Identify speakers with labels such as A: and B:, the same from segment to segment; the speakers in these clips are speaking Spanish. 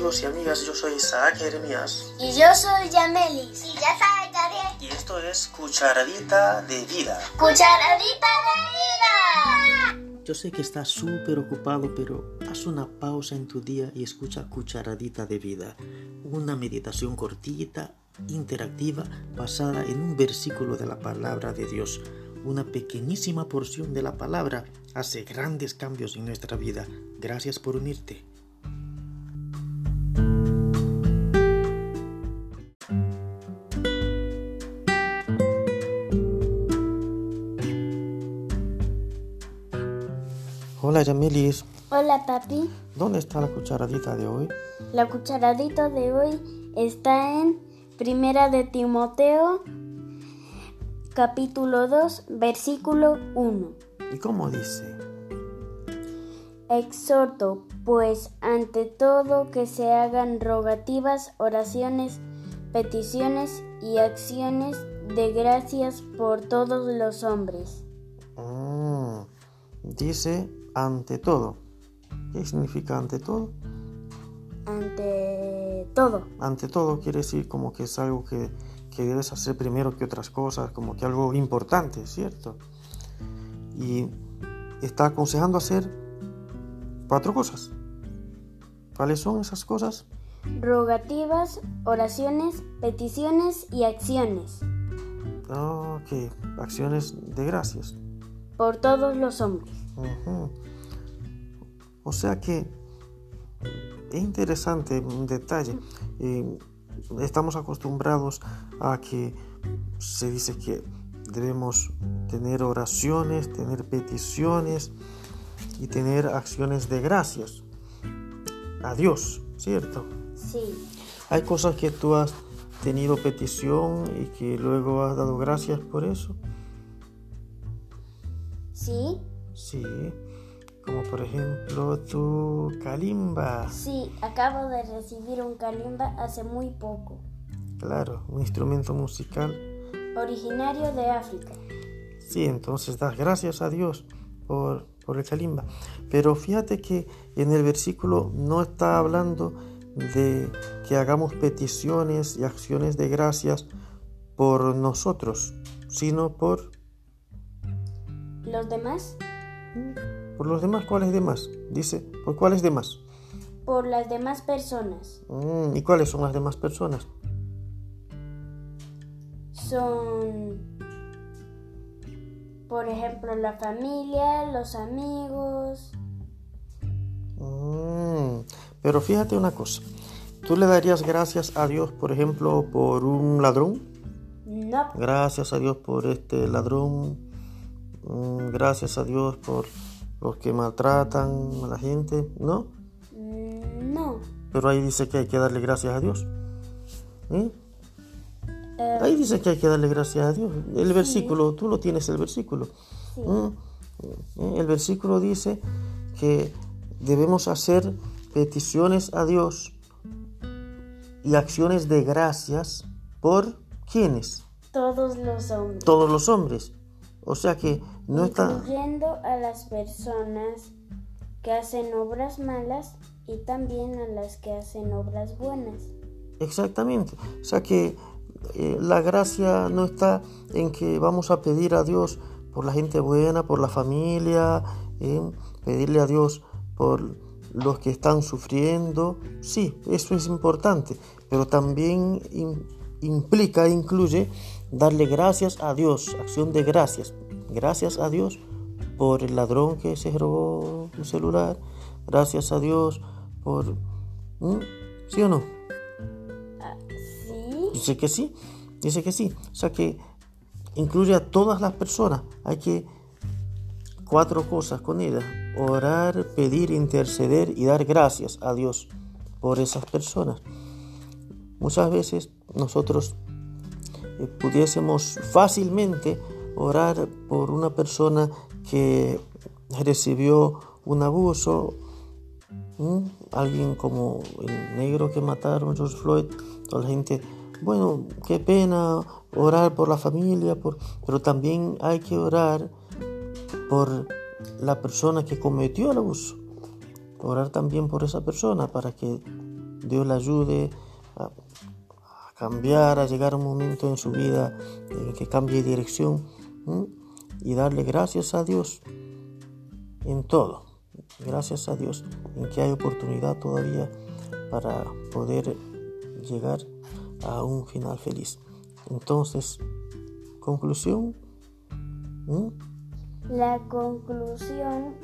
A: amigos y amigas, yo soy Isaac Jeremías
B: Y yo soy Yamelis.
C: Y ya sabes, Gabriel.
A: y esto es Cucharadita de Vida.
B: Cucharadita de vida.
A: Yo sé que estás súper ocupado, pero haz una pausa en tu día y escucha Cucharadita de Vida, una meditación cortita, interactiva, basada en un versículo de la palabra de Dios. Una pequeñísima porción de la palabra hace grandes cambios en nuestra vida. Gracias por unirte. Hola Yamelis,
B: Hola papi.
A: ¿dónde está la cucharadita de hoy?
B: La cucharadita de hoy está en Primera de Timoteo, capítulo 2, versículo 1.
A: ¿Y cómo dice?
B: Exhorto, pues, ante todo que se hagan rogativas, oraciones, peticiones y acciones de gracias por todos los hombres.
A: Mm, dice ante todo. ¿Qué significa ante todo?
B: Ante todo.
A: Ante todo quiere decir como que es algo que, que debes hacer primero que otras cosas, como que algo importante, ¿cierto? Y está aconsejando hacer cuatro cosas. ¿Cuáles son esas cosas?
B: Rogativas, oraciones, peticiones y acciones
A: Ok, acciones de gracias.
B: por todos los hombres.
A: O sea que es interesante un detalle. Eh, estamos acostumbrados a que se dice que debemos tener oraciones, tener peticiones y tener acciones de gracias a Dios, ¿cierto?
B: Sí,
A: Hay cosas que tú has tenido petición y que luego has dado gracias por eso.
B: sí,
A: Sí, como por ejemplo tu kalimba.
B: sí, acabo de recibir un kalimba hace muy poco,
A: Claro, un instrumento musical.
B: originario de África.
A: Sí, entonces das gracias a Dios por, por el kalimba. Pero fíjate que en el versículo no está hablando de que hagamos peticiones y acciones de gracias por nosotros, sino por,
B: ¿Los demás?
A: Por los demás. ¿Cuáles demás? Dice, ¿por cuáles demás?
B: Por las demás personas.
A: Mm, ¿Y cuáles son las demás personas?
B: Son, por ejemplo, la familia, los amigos.
A: Mm, pero fíjate una cosa. ¿Tú le darías gracias a Dios, por ejemplo, por un ladrón?
B: No,
A: Gracias a Dios por este ladrón. Mm, Gracias a Dios por los que maltratan a la gente. ¿No?
B: mm, no.
A: Pero ahí dice que hay que darle gracias a Dios. ¿Eh?
B: Eh,
A: Ahí dice que hay que darle gracias a Dios. El versículo, tú lo tienes el versículo.
B: sí.
A: Eh, El versículo dice que debemos hacer peticiones a Dios y acciones de gracias por quienes?
B: Todos los hombres.
A: Todos los hombres. O sea que no está...
B: incluyendo a las personas que hacen obras malas y también a las que hacen obras buenas.
A: Exactamente. O sea que eh, la gracia no está en que vamos a pedir a Dios por la gente buena, por la familia, eh, pedirle a Dios por los que están sufriendo. Sí, eso es importante, pero también im- implica, incluye darle gracias a Dios, acción de gracias. Gracias a Dios por el ladrón que se robó un celular. Gracias a Dios por... ¿Mm? ¿Sí o no?
B: Ah, sí,
A: Dice que sí, dice que sí. O sea que incluye a todas las personas. Hay que cuatro cosas con ellas. Orar, pedir, interceder y dar gracias a Dios por esas personas. Muchas veces nosotros eh, pudiésemos fácilmente orar por una persona que recibió un abuso, alguien como el negro que mataron, George Floyd, toda la gente, bueno, qué pena orar por la familia, por, pero también hay que orar por la persona que cometió el abuso, orar también por esa persona para que Dios le ayude a, a cambiar, a llegar a un momento en su vida en que cambie de dirección ¿m? y darle gracias a Dios en todo. Gracias a Dios en que hay oportunidad todavía para poder llegar a un final feliz. Entonces, conclusión. ¿m?
B: La conclusión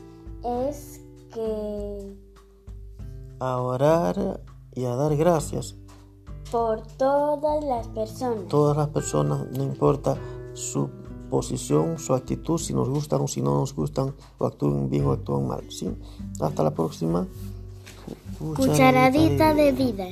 B: es que
A: A orar y a dar gracias.
B: por todas las personas.
A: Todas las personas, no importa su posición, su actitud, si nos gustan o si no nos gustan, o actúen bien o actúen mal. ¿sí? Hasta la próxima.
B: Cucharadita de vida.